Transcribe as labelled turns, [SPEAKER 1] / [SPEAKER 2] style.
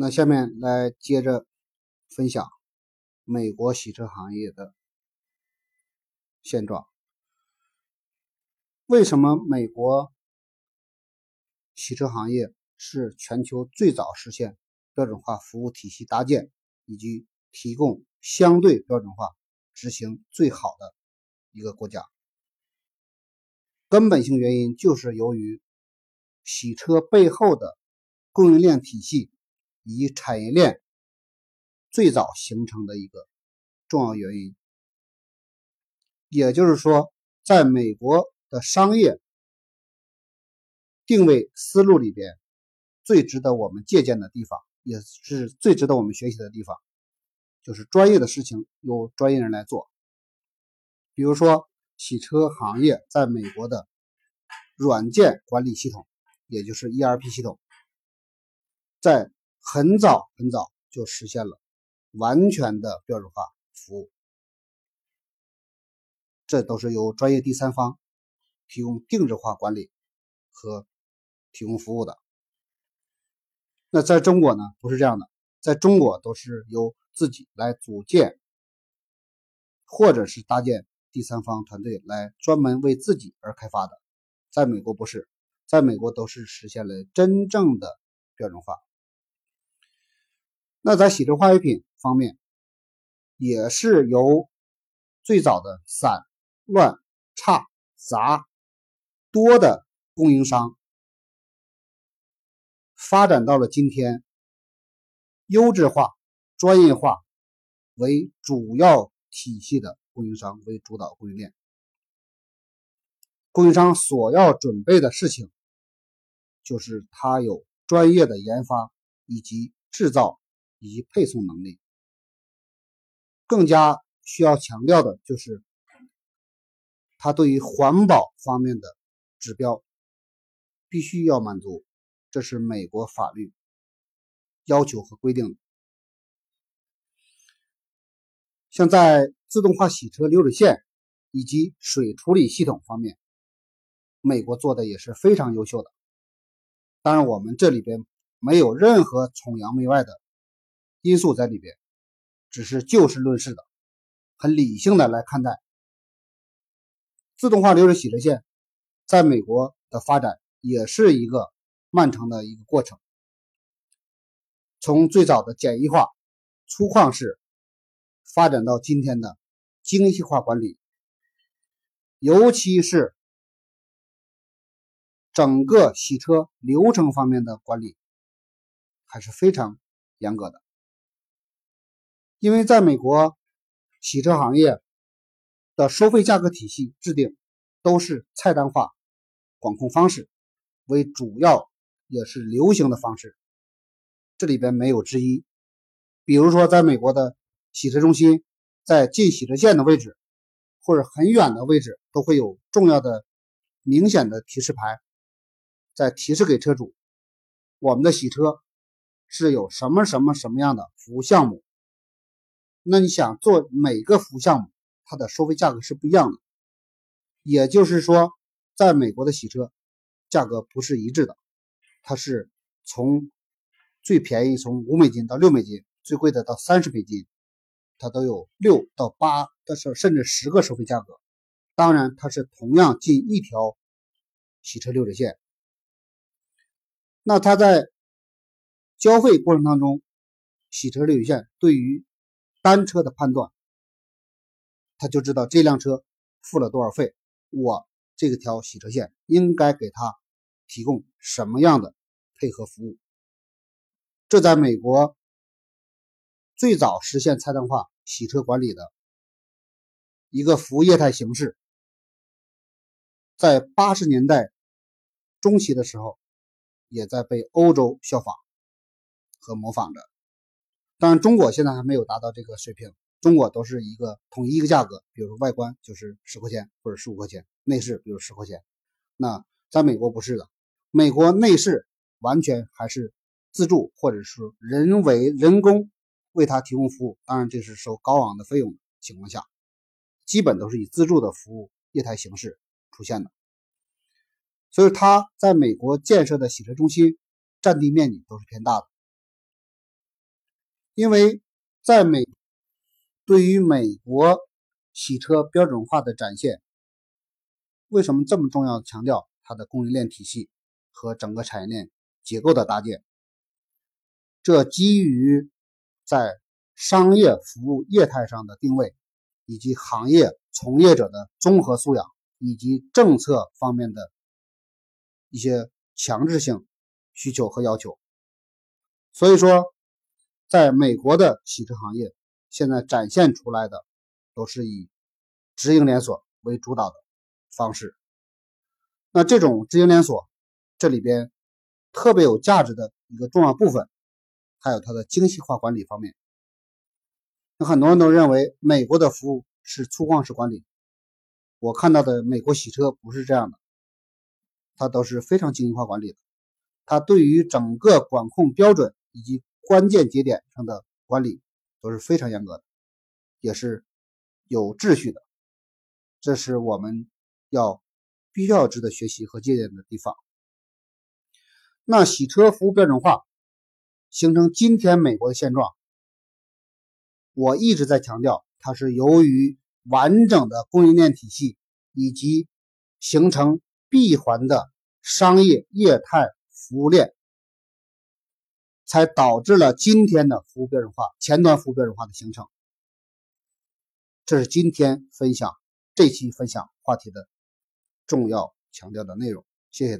[SPEAKER 1] 那下面来接着分享美国洗车行业的现状。为什么美国洗车行业是全球最早实现标准化服务体系搭建以及提供相对标准化执行最好的一个国家？根本性原因就是由于洗车背后的供应链体系。以产业链最早形成的一个重要原因，也就是说，在美国的商业定位思路里边，最值得我们借鉴的地方，也是最值得我们学习的地方，就是专业的事情由专业人来做。比如说，洗车行业在美国的软件管理系统，也就是 ERP 系统，在很早很早就实现了完全的标准化服务，这都是由专业第三方提供定制化管理和提供服务的。那在中国呢，不是这样的，在中国都是由自己来组建或者是搭建第三方团队来专门为自己而开发的。在美国不是，在美国都是实现了真正的标准化。那在洗车化学品方面，也是由最早的散乱差杂多的供应商，发展到了今天优质化、专业化为主要体系的供应商为主导供应链。供应商所要准备的事情，就是他有专业的研发以及制造。以及配送能力，更加需要强调的就是，它对于环保方面的指标必须要满足，这是美国法律要求和规定的。像在自动化洗车流水线以及水处理系统方面，美国做的也是非常优秀的。当然，我们这里边没有任何崇洋媚外的。因素在里边，只是就事论事的，很理性的来看待。自动化流水洗车线在美国的发展也是一个漫长的一个过程，从最早的简易化、粗犷式，发展到今天的精细化管理，尤其是整个洗车流程方面的管理，还是非常严格的。因为在美国，洗车行业的收费价格体系制定都是菜单化管控方式为主要也是流行的方式，这里边没有之一。比如说，在美国的洗车中心，在进洗车线的位置或者很远的位置，都会有重要的、明显的提示牌，在提示给车主，我们的洗车是有什么什么什么样的服务项目。那你想做每个服务项目，它的收费价格是不一样的，也就是说，在美国的洗车价格不是一致的，它是从最便宜从五美金到六美金，最贵的到三十美金，它都有六到八，的是甚至十个收费价格。当然，它是同样进一条洗车流水线，那它在交费过程当中，洗车流水线对于单车的判断，他就知道这辆车付了多少费，我这个条洗车线应该给他提供什么样的配合服务。这在美国最早实现菜单化洗车管理的一个服务业态形式，在八十年代中期的时候，也在被欧洲效仿和模仿着。当然，中国现在还没有达到这个水平。中国都是一个统一一个价格，比如说外观就是十块钱或者十五块钱，内饰比如十块钱。那在美国不是的，美国内饰完全还是自助或者是人为人工为他提供服务。当然这是收高昂的费用的情况下，基本都是以自助的服务业态形式出现的。所以他在美国建设的洗车中心占地面积都是偏大的。因为在美，对于美国洗车标准化的展现，为什么这么重要？强调它的供应链体系和整个产业链结构的搭建，这基于在商业服务业态上的定位，以及行业从业者的综合素养，以及政策方面的一些强制性需求和要求。所以说，在美国的洗车行业，现在展现出来的都是以直营连锁为主导的方式。那这种直营连锁，这里边特别有价值的一个重要部分，还有它的精细化管理方面。那很多人都认为美国的服务是粗犷式管理，我看到的美国洗车不是这样的，它都是非常精细化管理的。它对于整个管控标准以及关键节点上的管理都是非常严格的，也是有秩序的。这是我们要必须要值得学习和借鉴的地方。那洗车服务标准化形成今天美国的现状，我一直在强调，它是由于完整的供应链体系以及形成闭环的商业业态。服务链才导致了今天的服务标准化、前端服务标准化的形成。这是今天分享这期分享话题的重要强调的内容。谢谢大家。